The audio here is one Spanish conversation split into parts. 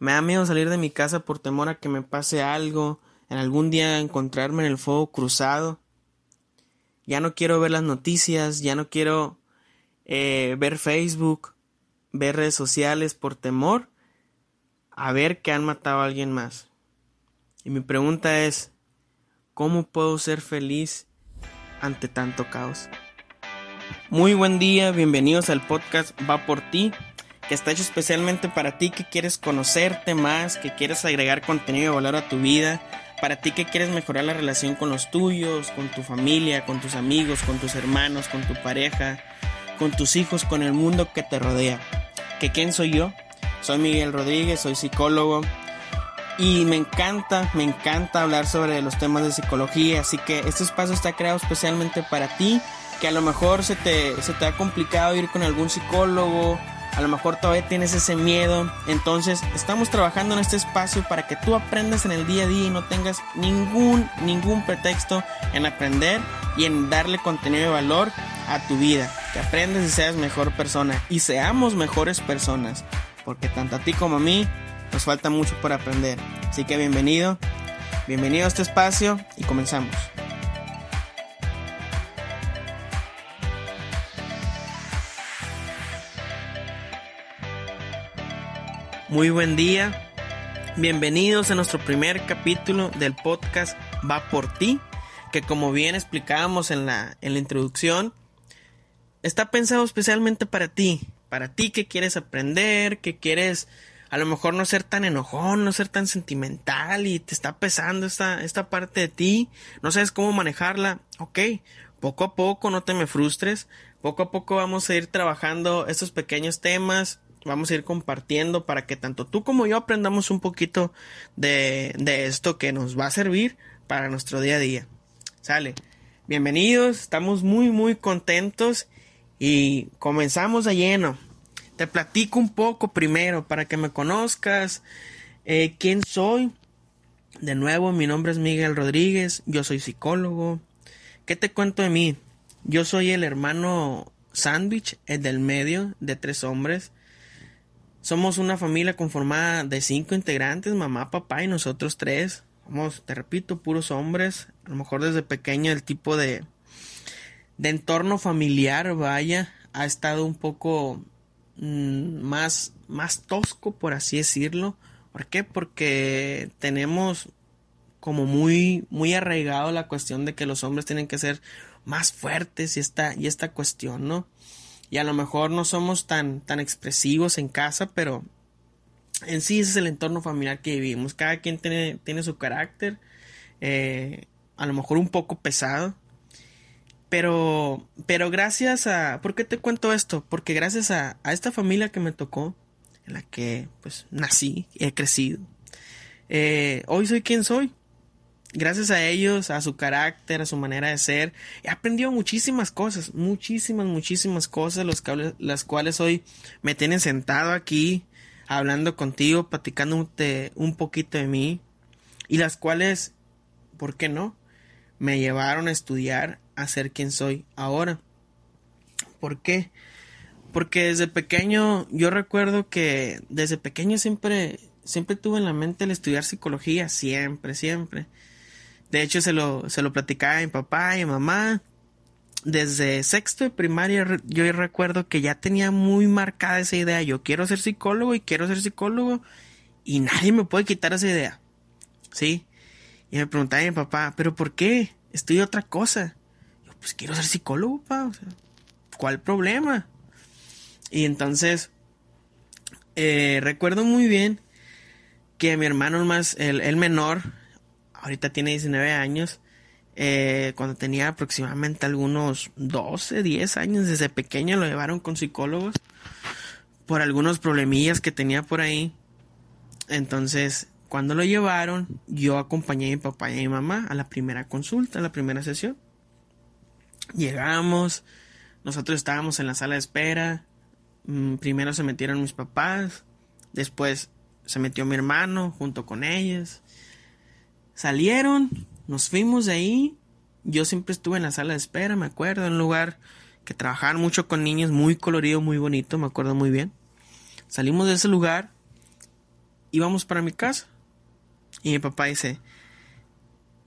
Me da miedo salir de mi casa por temor a que me pase algo, en algún día encontrarme en el fuego cruzado. Ya no quiero ver las noticias, ya no quiero eh, ver Facebook, ver redes sociales por temor a ver que han matado a alguien más. Y mi pregunta es, ¿cómo puedo ser feliz ante tanto caos? Muy buen día, bienvenidos al podcast Va por ti, que está hecho especialmente para ti que quieres conocerte más, que quieres agregar contenido de valor a tu vida, para ti que quieres mejorar la relación con los tuyos, con tu familia, con tus amigos, con tus hermanos, con tu pareja, con tus hijos, con el mundo que te rodea. ¿Que quién soy yo? Soy Miguel Rodríguez, soy psicólogo y me encanta, me encanta hablar sobre los temas de psicología, así que este espacio está creado especialmente para ti, que a lo mejor se te, se te ha complicado ir con algún psicólogo, a lo mejor todavía tienes ese miedo, entonces estamos trabajando en este espacio para que tú aprendas en el día a día y no tengas ningún, ningún pretexto en aprender y en darle contenido de valor a tu vida, que aprendas y seas mejor persona y seamos mejores personas, porque tanto a ti como a mí nos falta mucho por aprender. Así que bienvenido, bienvenido a este espacio y comenzamos. Muy buen día, bienvenidos a nuestro primer capítulo del podcast Va por ti, que como bien explicábamos en la, en la introducción, está pensado especialmente para ti, para ti que quieres aprender, que quieres a lo mejor no ser tan enojón, no ser tan sentimental y te está pesando esta, esta parte de ti, no sabes cómo manejarla, ok, poco a poco, no te me frustres, poco a poco vamos a ir trabajando estos pequeños temas, vamos a ir compartiendo para que tanto tú como yo aprendamos un poquito de, de esto que nos va a servir para nuestro día a día. Sale. Bienvenidos, estamos muy muy contentos y comenzamos a lleno. Te platico un poco primero para que me conozcas eh, quién soy. De nuevo, mi nombre es Miguel Rodríguez, yo soy psicólogo. ¿Qué te cuento de mí? Yo soy el hermano sándwich, el del medio, de tres hombres. Somos una familia conformada de cinco integrantes, mamá, papá y nosotros tres. Somos, te repito, puros hombres. A lo mejor desde pequeño el tipo de, de entorno familiar, vaya, ha estado un poco mm, más, más tosco, por así decirlo. ¿Por qué? Porque tenemos como muy, muy arraigado la cuestión de que los hombres tienen que ser más fuertes y esta, y esta cuestión, ¿no? Y a lo mejor no somos tan, tan expresivos en casa, pero en sí ese es el entorno familiar que vivimos. Cada quien tiene, tiene su carácter, eh, a lo mejor un poco pesado, pero, pero gracias a... ¿Por qué te cuento esto? Porque gracias a, a esta familia que me tocó, en la que pues nací, he crecido, eh, hoy soy quien soy. Gracias a ellos, a su carácter, a su manera de ser, he aprendido muchísimas cosas, muchísimas, muchísimas cosas, las cuales hoy me tienen sentado aquí, hablando contigo, platicándote un poquito de mí, y las cuales, ¿por qué no? Me llevaron a estudiar a ser quien soy ahora. ¿Por qué? Porque desde pequeño, yo recuerdo que desde pequeño siempre, siempre tuve en la mente el estudiar psicología, siempre, siempre. De hecho, se lo, se lo platicaba a mi papá y a mi mamá. Desde sexto de primaria, yo recuerdo que ya tenía muy marcada esa idea. Yo quiero ser psicólogo y quiero ser psicólogo y nadie me puede quitar esa idea. ¿Sí? Y me preguntaba a mi papá, ¿pero por qué? Estudio otra cosa pues quiero ser psicólogo, pa. O sea, ¿Cuál problema? Y entonces, eh, recuerdo muy bien que mi hermano más, el, menor, ahorita tiene 19 años, eh, cuando tenía aproximadamente algunos 12, 10 años, desde pequeño lo llevaron con psicólogos por algunos problemillas que tenía por ahí. Entonces, cuando lo llevaron, yo acompañé a mi papá y a mi mamá a la primera consulta, a la primera sesión. Llegamos, nosotros estábamos en la sala de espera. Mm, primero se metieron mis papás, después se metió mi hermano junto con ellos. Salieron, nos fuimos de ahí. Yo siempre estuve en la sala de espera, me acuerdo, en un lugar que trabajaban mucho con niños, muy colorido, muy bonito, me acuerdo muy bien. Salimos de ese lugar íbamos para mi casa. Y mi papá dice,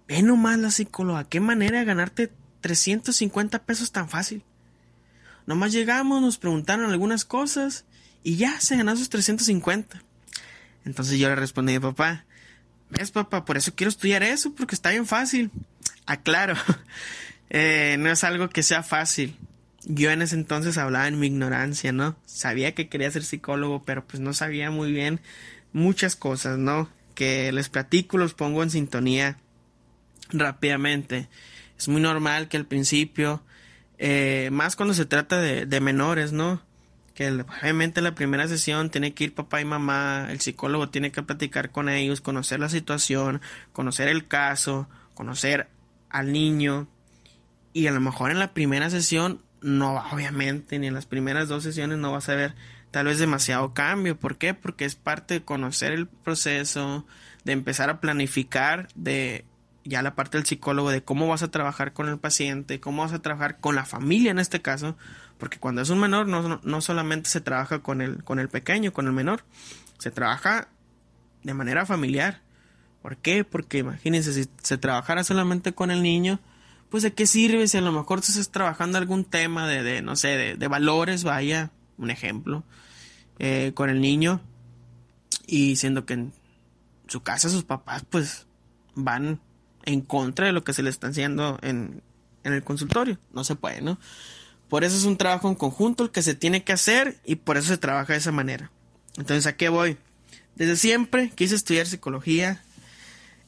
ve nomás la psicóloga, qué manera de ganarte 350 pesos tan fácil. Nomás llegamos, nos preguntaron algunas cosas y ya se ganó esos 350. Entonces yo le respondí a mi papá, ves papá, por eso quiero estudiar eso, porque está bien fácil. Aclaro, eh, no es algo que sea fácil. Yo en ese entonces hablaba en mi ignorancia, ¿no? Sabía que quería ser psicólogo, pero pues no sabía muy bien muchas cosas, ¿no? Que les platico, los pongo en sintonía rápidamente. Es muy normal que al principio, eh, más cuando se trata de, de menores, ¿no? Que obviamente la primera sesión tiene que ir papá y mamá, el psicólogo tiene que platicar con ellos, conocer la situación, conocer el caso, conocer al niño y a lo mejor en la primera sesión no obviamente ni en las primeras dos sesiones no vas a ver tal vez demasiado cambio, ¿por qué? Porque es parte de conocer el proceso, de empezar a planificar de ya la parte del psicólogo de cómo vas a trabajar con el paciente, cómo vas a trabajar con la familia en este caso, porque cuando es un menor no, no solamente se trabaja con el, con el pequeño, con el menor, se trabaja de manera familiar. ¿Por qué? Porque imagínense, si se trabajara solamente con el niño, pues de qué sirve si a lo mejor tú estás trabajando algún tema de, de no sé, de, valores, vaya, un ejemplo, eh, con el niño, y siendo que en su casa sus papás pues van en contra de lo que se le está haciendo en, en el consultorio. No se puede, ¿no? Por eso es un trabajo en conjunto el que se tiene que hacer y por eso se trabaja de esa manera. Entonces, ¿a qué voy? Desde siempre quise estudiar psicología.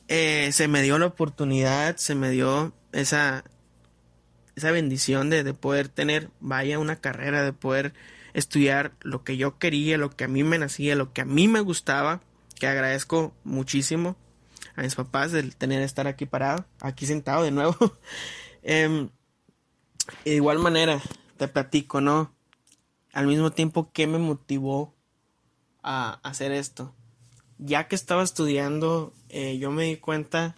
Eh, se me dio la oportunidad, se me dio esa, esa bendición de, de poder tener, vaya, una carrera, de poder estudiar lo que yo quería, lo que a mí me nacía, lo que a mí me gustaba, que agradezco muchísimo a mis papás de tener estar aquí parado, aquí sentado de nuevo. eh, de igual manera, te platico, ¿no? Al mismo tiempo, ¿qué me motivó a hacer esto? Ya que estaba estudiando, eh, yo me di cuenta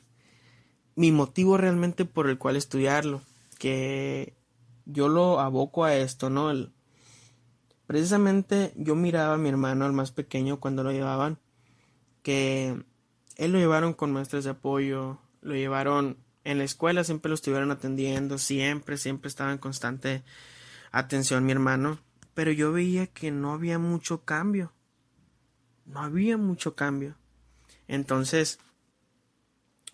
mi motivo realmente por el cual estudiarlo, que yo lo aboco a esto, ¿no? El, precisamente yo miraba a mi hermano, el más pequeño, cuando lo llevaban, que él lo llevaron con maestras de apoyo, lo llevaron en la escuela siempre lo estuvieron atendiendo, siempre, siempre estaba en constante atención mi hermano, pero yo veía que no había mucho cambio. No había mucho cambio. Entonces,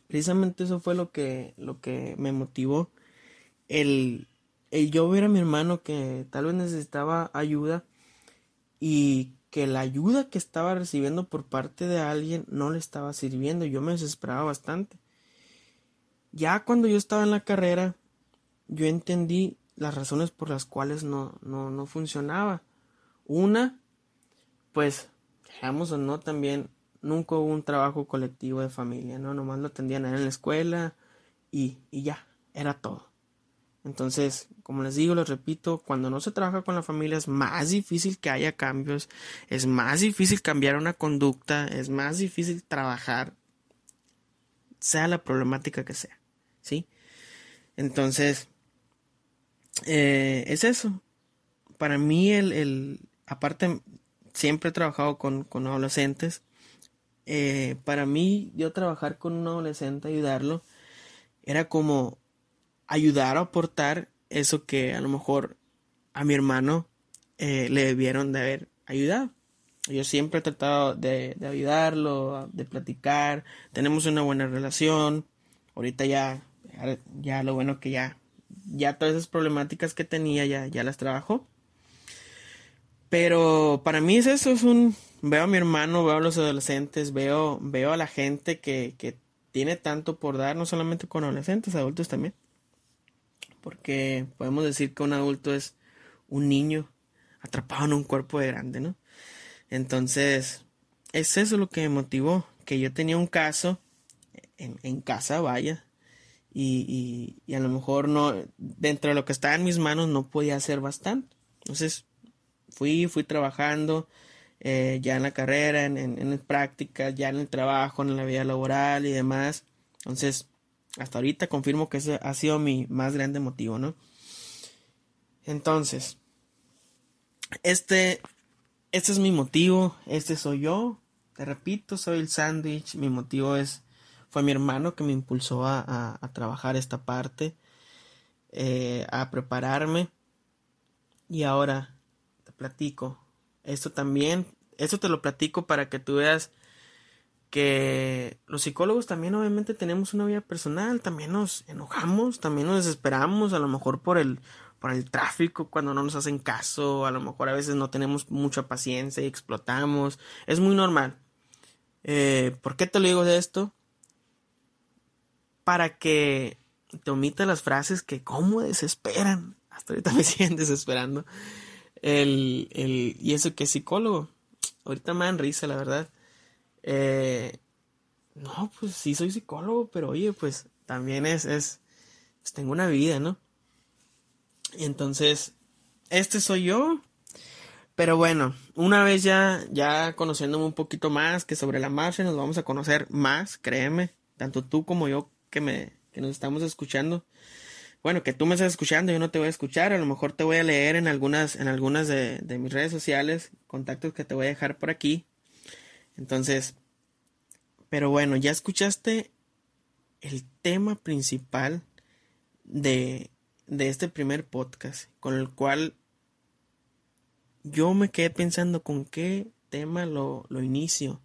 precisamente eso fue lo que, lo que me motivó. El, el yo ver a mi hermano que tal vez necesitaba ayuda y que la ayuda que estaba recibiendo por parte de alguien no le estaba sirviendo. Yo me desesperaba bastante. Ya cuando yo estaba en la carrera, yo entendí las razones por las cuales no, no, no funcionaba. Una, pues, dejamos o no, también nunca hubo un trabajo colectivo de familia, ¿no? Nomás lo atendían en la escuela y, y ya, era todo. Entonces, como les digo, les repito, cuando no se trabaja con la familia es más difícil que haya cambios, es más difícil cambiar una conducta, es más difícil trabajar, sea la problemática que sea. ¿sí? Entonces, eh, es eso. Para mí, el, el, aparte, siempre he trabajado con, con adolescentes. Eh, para mí, yo trabajar con un adolescente, ayudarlo, era como ayudar a aportar eso que a lo mejor a mi hermano eh, le debieron de haber ayudado. Yo siempre he tratado de, de ayudarlo, de platicar, tenemos una buena relación. Ahorita ya ya lo bueno que ya, ya todas esas problemáticas que tenía ya, ya las trabajó. Pero para mí es eso, es un, veo a mi hermano, veo a los adolescentes, veo, veo a la gente que, que tiene tanto por dar, no solamente con adolescentes, adultos también. Porque podemos decir que un adulto es un niño atrapado en un cuerpo de grande, ¿no? Entonces, es eso lo que me motivó, que yo tenía un caso en, casa, vaya, y, y, a lo mejor no, dentro de lo que estaba en mis manos no podía hacer bastante. Entonces fui, fui trabajando eh, ya en la carrera, en, en, en prácticas, ya en el trabajo, en la vida laboral y demás. Entonces, hasta ahorita confirmo que ese ha sido mi más grande motivo, ¿no? Entonces, este, este es mi motivo, este soy yo, te repito, soy el sándwich. Mi motivo es, fue mi hermano que me impulsó a, a, trabajar esta parte, eh, a prepararme. Y ahora te platico. Esto también, esto te lo platico para que tú veas que los psicólogos también obviamente tenemos una vida personal, también nos enojamos, también nos desesperamos, a lo mejor por el por el tráfico cuando no nos hacen caso, a lo mejor a veces no tenemos mucha paciencia y explotamos, es muy normal. Eh, ¿Por qué te lo digo de esto? Para que te omita las frases que como desesperan. Hasta ahorita me siguen desesperando. El, el, y eso que es psicólogo. Ahorita me dan risa, la verdad. Eh, no, pues sí soy psicólogo, pero oye, pues también es, es, pues tengo una vida, ¿no? Y entonces, este soy yo. Pero bueno, una vez ya, ya conociéndome un poquito más que sobre la marcha, nos vamos a conocer más, créeme, tanto tú como yo que me, que nos estamos escuchando. Bueno, que tú me estás escuchando, yo no te voy a escuchar, a lo mejor te voy a leer en algunas, en algunas de, de mis redes sociales, contactos que te voy a dejar por aquí. Entonces, pero bueno, ya escuchaste el tema principal de, de este primer podcast, con el cual yo me quedé pensando con qué tema lo, lo inicio.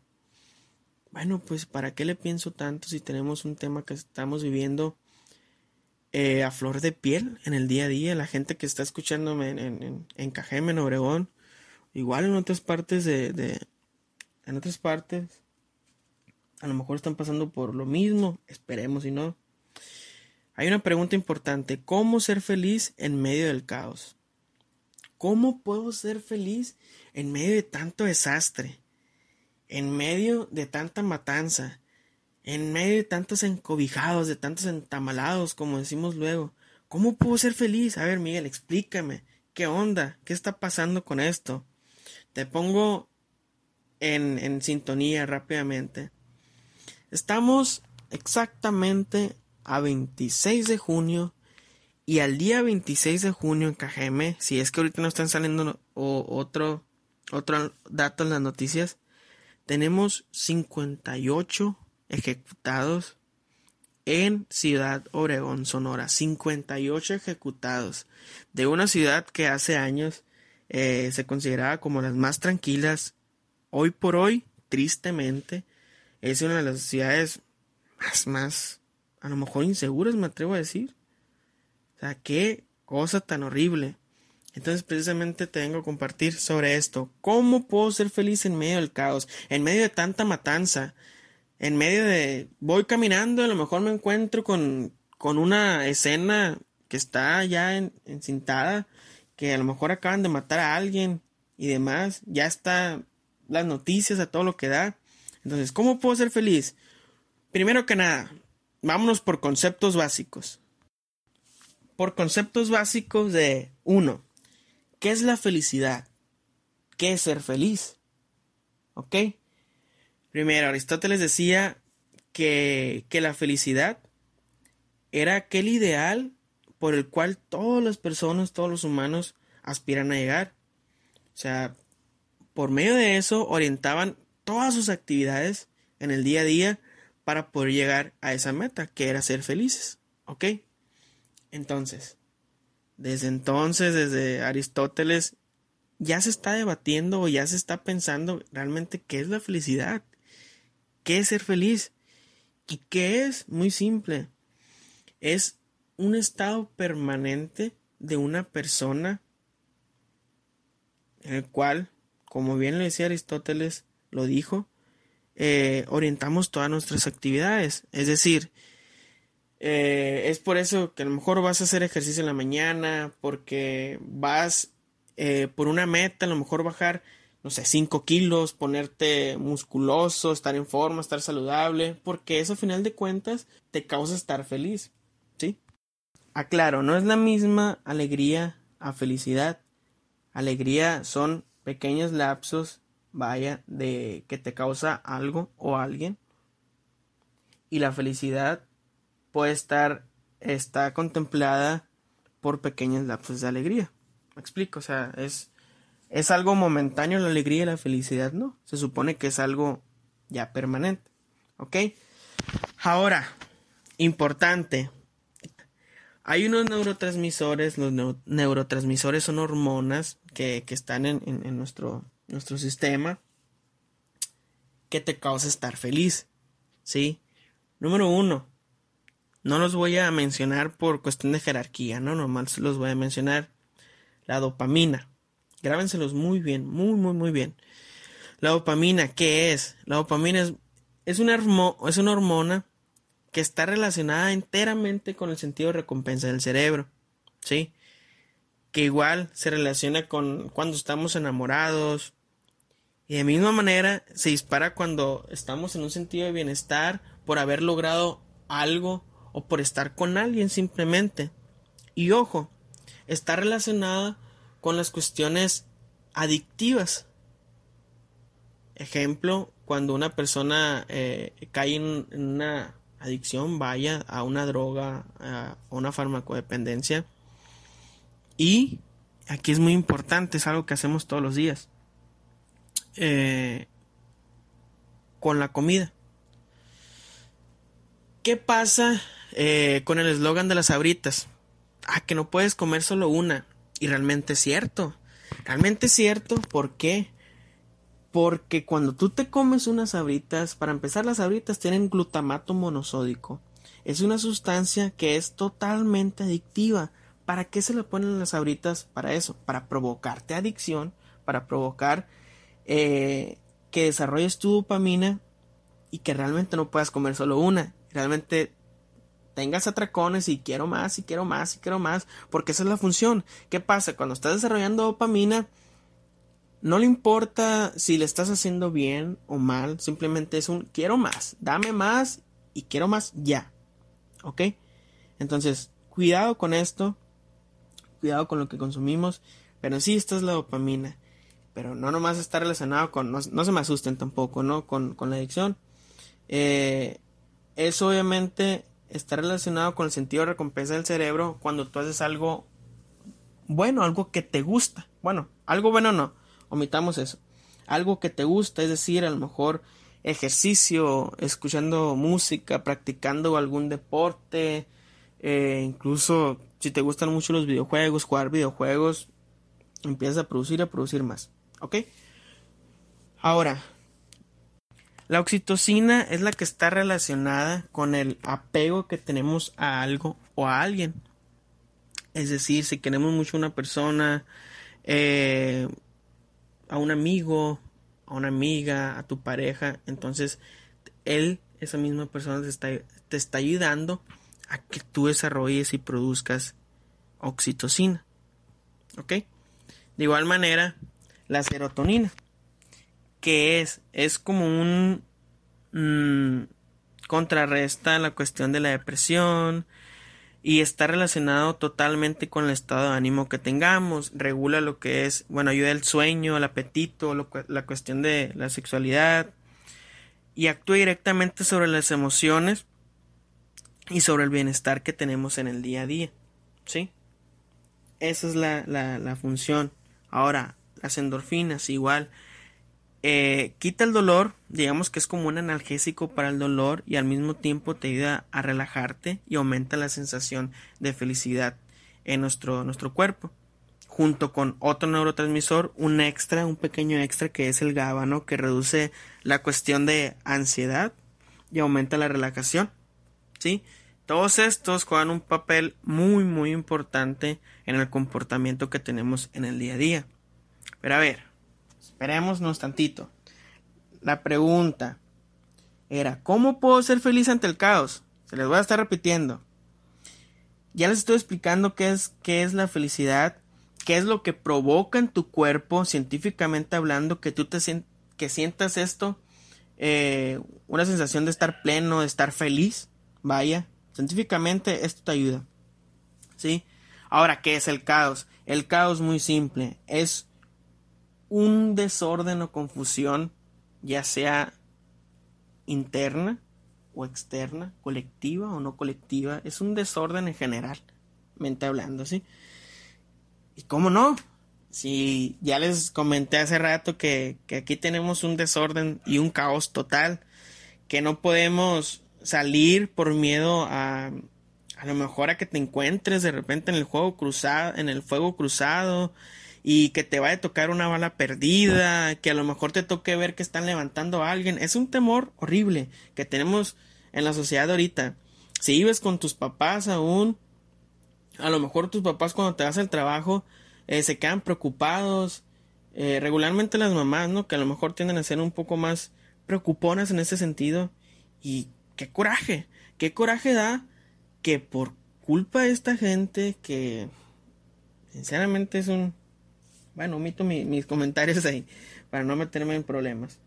Bueno, pues ¿para qué le pienso tanto si tenemos un tema que estamos viviendo eh, a flor de piel en el día a día? La gente que está escuchándome en, en, Cajeme, en Obregón, igual en otras partes de, de, en otras partes, a lo mejor están pasando por lo mismo, esperemos y no. Hay una pregunta importante, ¿cómo ser feliz en medio del caos? ¿Cómo puedo ser feliz en medio de tanto desastre? En medio de tanta matanza, en medio de tantos encobijados, de tantos entamalados, como decimos luego. ¿Cómo puedo ser feliz? A ver, Miguel, explícame. ¿Qué onda? ¿Qué está pasando con esto? Te pongo en, sintonía rápidamente. Estamos exactamente a 26 de junio y al día 26 de junio en KGM, si es que ahorita no están saliendo otro, otro dato en las noticias, tenemos 58 ejecutados en Ciudad Obregón, Sonora. 58 ejecutados de una ciudad que hace años eh, se consideraba como las más tranquilas. Hoy por hoy, tristemente, es una de las ciudades más, más, a lo mejor inseguras, me atrevo a decir. O sea, qué cosa tan horrible. Entonces precisamente te vengo a compartir sobre esto. ¿Cómo puedo ser feliz en medio del caos? En medio de tanta matanza. En medio de... Voy caminando, a lo mejor me encuentro con, con una escena que está ya encintada, que a lo mejor acaban de matar a alguien y demás. Ya está las noticias a todo lo que da. Entonces, ¿cómo puedo ser feliz? Primero que nada, vámonos por conceptos básicos por conceptos básicos de uno, ¿qué es la felicidad? ¿Qué es ser feliz? ¿Ok? Primero, Aristóteles decía que, que la felicidad era aquel ideal por el cual todas las personas, todos los humanos aspiran a llegar. O sea, por medio de eso orientaban todas sus actividades en el día a día para poder llegar a esa meta, que era ser felices. ¿Ok? Entonces, desde entonces, desde Aristóteles, ya se está debatiendo o ya se está pensando realmente qué es la felicidad, qué es ser feliz y qué es, muy simple, es un estado permanente de una persona en el cual, como bien lo decía Aristóteles, lo dijo, eh, orientamos todas nuestras actividades. Es decir, eh, es por eso que a lo mejor vas a hacer ejercicio en la mañana, porque vas eh, por una meta, a lo mejor bajar, no sé, 5 kilos, ponerte musculoso, estar en forma, estar saludable, porque eso a final de cuentas te causa estar feliz, ¿sí? Aclaro, no es la misma alegría a felicidad. Alegría son pequeños lapsos, vaya, de que te causa algo o alguien. Y la felicidad puede estar, está contemplada por pequeños lapsos de alegría. Me explico, o sea, es, es algo momentáneo la alegría y la felicidad, ¿no? Se supone que es algo ya permanente. ¿Ok? Ahora, importante. Hay unos neurotransmisores, los neurotransmisores son hormonas que, están en, nuestro sistema que te causa estar feliz. ¿Sí? Número uno, no los voy a mencionar por cuestión de jerarquía, ¿no? Normal los voy a mencionar. La dopamina. Grábenselos muy bien, muy, muy, muy bien. La dopamina, ¿qué es? La dopamina es, es, una, es una hormona que está relacionada enteramente con el sentido de recompensa del cerebro. ¿Sí? Que igual se relaciona con cuando estamos enamorados. Y de misma manera se dispara cuando estamos en un sentido de bienestar por haber logrado algo o por estar con alguien simplemente. Y ojo, está relacionada con las cuestiones adictivas. Ejemplo, cuando una persona eh, cae en, una adicción, vaya a una droga, a una farmacodependencia. Y aquí es muy importante, es algo que hacemos todos los días. Eh, con la comida. ¿Qué pasa eh, con el eslogan de las abritas? Ah, que no puedes comer solo una. Y realmente es cierto. Realmente es cierto. ¿Por qué? Porque cuando tú te comes unas abritas, para empezar las abritas tienen glutamato monosódico. Es una sustancia que es totalmente adictiva. ¿Para qué se le ponen las abritas? Para eso, para provocarte adicción, para provocar eh, que desarrolles tu dopamina y que realmente no puedas comer solo una realmente tengas atracones y quiero más y quiero más y quiero más, porque esa es la función. ¿Qué pasa? Cuando estás desarrollando dopamina, no le importa si le estás haciendo bien o mal, simplemente es un quiero más, dame más y quiero más ya. ¿Ok? Entonces, cuidado con esto, cuidado con lo que consumimos, pero sí, esta es la dopamina. Pero no nomás está relacionado con, no, se me asusten tampoco, ¿no? Con, con la adicción. Eh, eso obviamente está relacionado con el sentido de recompensa del cerebro cuando tú haces algo bueno, algo que te gusta. Bueno, algo bueno no, omitamos eso. Algo que te gusta, es decir, a lo mejor ejercicio, escuchando música, practicando algún deporte, eh, incluso si te gustan mucho los videojuegos, jugar videojuegos, empiezas a producir y a producir más. ¿Ok? Ahora, la oxitocina es la que está relacionada con el apego que tenemos a algo o a alguien. Es decir, si queremos mucho a una persona, eh, a un amigo, a una amiga, a tu pareja, entonces él, esa misma persona, te está, te está ayudando a que tú desarrolles y produzcas oxitocina. ¿Ok? De igual manera, la serotonina que es, es como un mm, contrarresta la cuestión de la depresión y está relacionado totalmente con el estado de ánimo que tengamos, regula lo que es, bueno, ayuda el sueño, el apetito, la cuestión de la sexualidad y actúa directamente sobre las emociones y sobre el bienestar que tenemos en el día a día, ¿sí? Esa es la, la, función. Ahora, las endorfinas igual eh, quita el dolor, digamos que es como un analgésico para el dolor y al mismo tiempo te ayuda a relajarte y aumenta la sensación de felicidad en nuestro, nuestro cuerpo. Junto con otro neurotransmisor, un extra, un pequeño extra que es el GABA, que reduce la cuestión de ansiedad y aumenta la relajación. ¿sí? Todos estos juegan un papel muy muy importante en el comportamiento que tenemos en el día a día. Pero a ver, Esperémonos tantito. La pregunta era, ¿cómo puedo ser feliz ante el caos? Se les voy a estar repitiendo. Ya les estoy explicando qué es, qué es la felicidad, qué es lo que provoca en tu cuerpo, científicamente hablando, que tú te que sientas esto, eh, una sensación de estar pleno, de estar feliz. Vaya, científicamente esto te ayuda. ¿Sí? Ahora, ¿qué es el caos? El caos muy simple, es un desorden o confusión, ya sea interna o externa, colectiva o no colectiva, es un desorden en general, mente hablando, ¿sí? ¿Y cómo no? si ya les comenté hace rato que, que aquí tenemos un desorden y un caos total, que no podemos salir por miedo a a lo mejor a que te encuentres de repente en el juego cruzado, en el fuego cruzado y que te vaya a tocar una bala perdida, que a lo mejor te toque ver que están levantando a alguien. Es un temor horrible que tenemos en la sociedad ahorita. Si vives con tus papás aún, a lo mejor tus papás cuando te vas al trabajo eh, se quedan preocupados. Eh, regularmente las mamás, ¿no? Que a lo mejor tienden a ser un poco más preocuponas en ese sentido. Y qué coraje, qué coraje da que por culpa de esta gente que sinceramente es un bueno omito mis comentarios ahí para no meterme en problemas.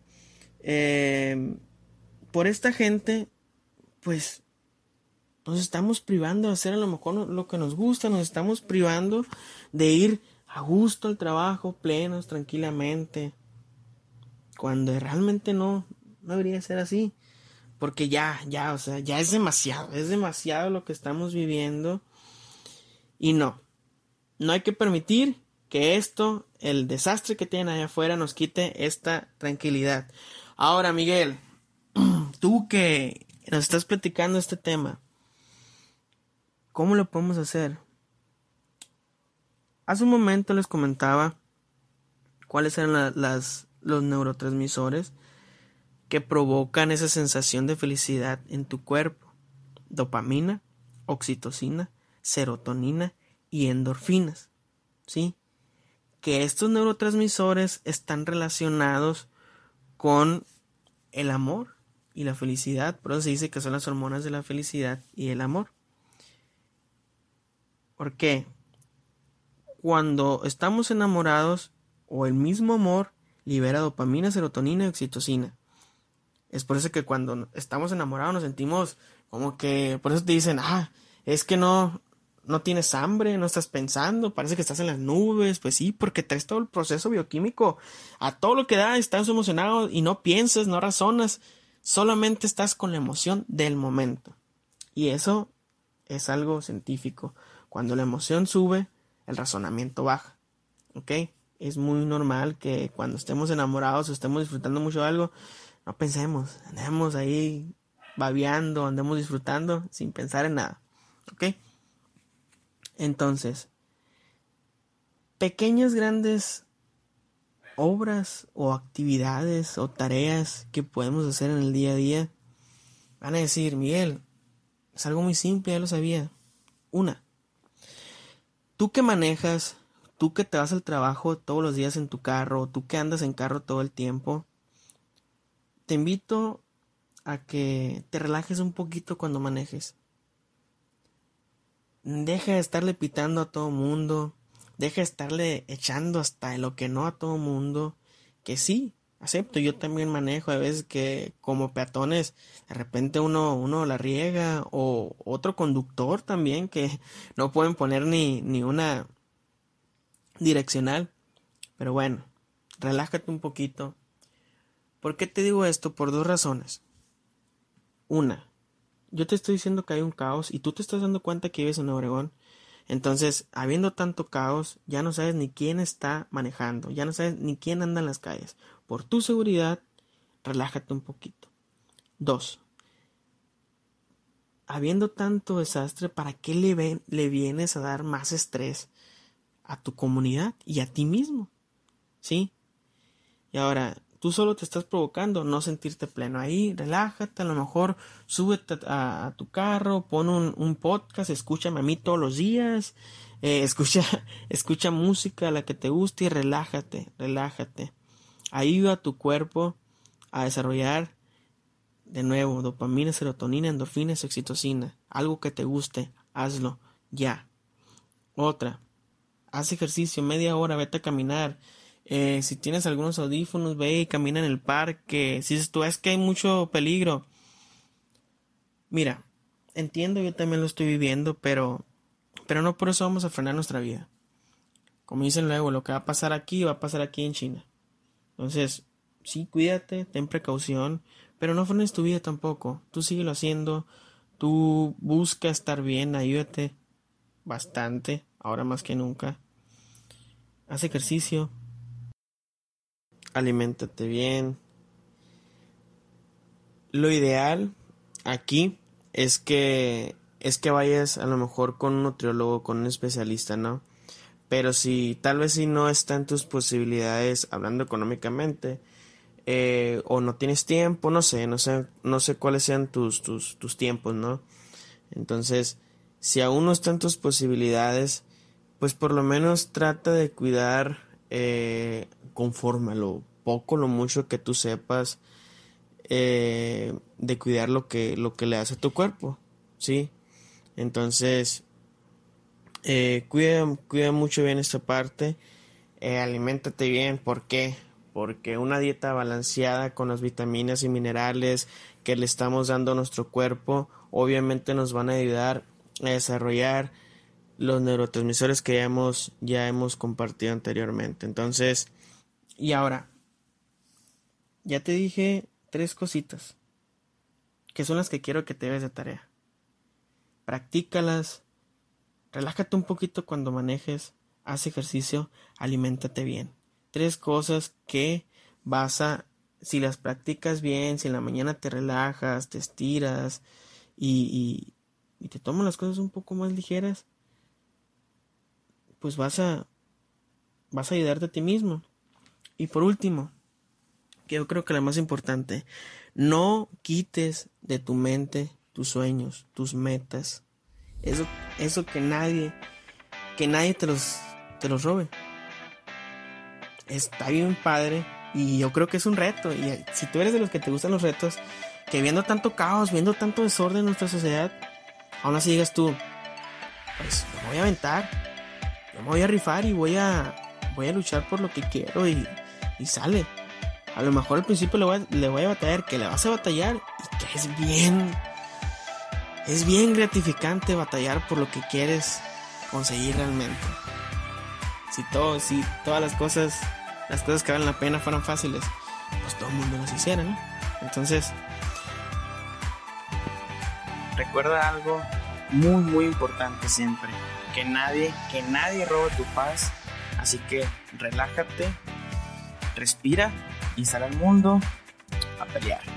Eh, por esta gente pues nos estamos privando de hacer a lo mejor lo que nos gusta nos estamos privando de ir a gusto al trabajo plenos tranquilamente cuando realmente no no debería ser así porque ya, ya, o sea, ya es demasiado, es demasiado lo que estamos viviendo. Y no, no hay que permitir que esto, el desastre que tienen allá afuera, nos quite esta tranquilidad. Ahora, Miguel, tú que nos estás platicando este tema, ¿cómo lo podemos hacer? Hace un momento les comentaba cuáles eran las, los neurotransmisores que provocan esa sensación de felicidad en tu cuerpo. Dopamina, oxitocina, serotonina y endorfinas. ¿Sí? Que estos neurotransmisores están relacionados con el amor y la felicidad. Por eso se dice que son las hormonas de la felicidad y el amor. ¿Por qué? Cuando estamos enamorados o el mismo amor libera dopamina, serotonina y oxitocina. Es por eso que cuando estamos enamorados nos sentimos como que, por eso te dicen, ah, es que no, no tienes hambre, no estás pensando, parece que estás en las nubes, pues sí, porque traes todo el proceso bioquímico a todo lo que da, estás emocionado y no piensas, no razonas, solamente estás con la emoción del momento. Y eso es algo científico. Cuando la emoción sube, el razonamiento baja. ¿Ok? Es muy normal que cuando estemos enamorados o estemos disfrutando mucho de algo, no pensemos, andemos ahí babeando, andemos disfrutando sin pensar en nada. ¿Ok? Entonces, pequeñas, grandes obras o actividades o tareas que podemos hacer en el día a día, van a decir, Miguel, es algo muy simple, ya lo sabía. Una, tú que manejas, tú que te vas al trabajo todos los días en tu carro, tú que andas en carro todo el tiempo, te invito a que te relajes un poquito cuando manejes. Deja de estarle pitando a todo mundo. Deja de estarle echando hasta lo que no a todo mundo. Que sí, acepto, yo también manejo a veces que como peatones de repente uno, uno la riega o otro conductor también que no pueden poner ni, ni una direccional. Pero bueno, relájate un poquito, ¿Por qué te digo esto? Por dos razones. Una, yo te estoy diciendo que hay un caos y tú te estás dando cuenta que vives en Obregón. Entonces, habiendo tanto caos, ya no sabes ni quién está manejando, ya no sabes ni quién anda en las calles. Por tu seguridad, relájate un poquito. Dos, habiendo tanto desastre, ¿para qué le, le vienes a dar más estrés a tu comunidad y a ti mismo? ¿Sí? Y ahora, tú solo te estás provocando no sentirte pleno ahí, relájate, a lo mejor súbete a, tu carro, pon un, podcast, escúchame a mí todos los días, eh, escucha, escucha música la que te guste y relájate, relájate. Ayuda a tu cuerpo a desarrollar de nuevo dopamina, serotonina, endorfinas, oxitocina, algo que te guste, hazlo ya. Otra, haz ejercicio media hora, vete a caminar, eh, si tienes algunos audífonos, ve y camina en el parque. Si tú es que hay mucho peligro. Mira, entiendo, yo también lo estoy viviendo, pero, pero no por eso vamos a frenar nuestra vida. Como dicen luego, lo que va a pasar aquí va a pasar aquí en China. Entonces, sí, cuídate, ten precaución, pero no frenes tu vida tampoco. Tú síguelo haciendo, tú busca estar bien, ayúdate bastante, ahora más que nunca. haz ejercicio, aliméntate bien. Lo ideal aquí es que es que vayas a lo mejor con un nutriólogo, con un especialista, ¿no? Pero si tal vez si no está en tus posibilidades hablando económicamente, eh, o no tienes tiempo, no sé, no sé, no sé cuáles sean tus, tus, tus tiempos, ¿no? Entonces, si aún no están tus posibilidades, pues por lo menos trata de cuidar eh, conforme a lo poco, lo mucho que tú sepas, eh, de cuidar lo que, lo que le hace a tu cuerpo, ¿sí? Entonces, eh, cuida, cuida mucho bien esta parte, aliméntate bien, ¿por qué? Porque una dieta balanceada con las vitaminas y minerales que le estamos dando a nuestro cuerpo, obviamente nos van a ayudar a desarrollar los neurotransmisores que ya hemos, ya hemos compartido anteriormente. Entonces, y ahora, ya te dije tres cositas, que son las que quiero que te veas de tarea. Practícalas, relájate un poquito cuando manejes, haz ejercicio, aliméntate bien. Tres cosas que vas a, si las practicas bien, si en la mañana te relajas, te estiras y, y, y te tomas las cosas un poco más ligeras, pues vas a, vas a ayudarte a ti mismo. Y por último, que yo creo que la más importante, no quites de tu mente tus sueños, tus metas, eso, eso que nadie, que nadie te los, te los robe. Está bien padre y yo creo que es un reto. Y si tú eres de los que te gustan los retos, que viendo tanto caos, viendo tanto desorden en nuestra sociedad, aún así digas tú, pues me voy a aventar, me voy a rifar y voy a, voy a luchar por lo que quiero y, y sale. A lo mejor al principio le voy, a, le voy a batallar, que le vas a batallar y que es bien es bien gratificante batallar por lo que quieres conseguir realmente. Si todo, si todas las cosas, las cosas que valen la pena fueran fáciles, pues todo el mundo las hiciera, ¿no? Entonces, recuerda algo muy muy importante siempre, que nadie, que nadie robe tu paz, así que relájate, respira y sal al mundo a pelear.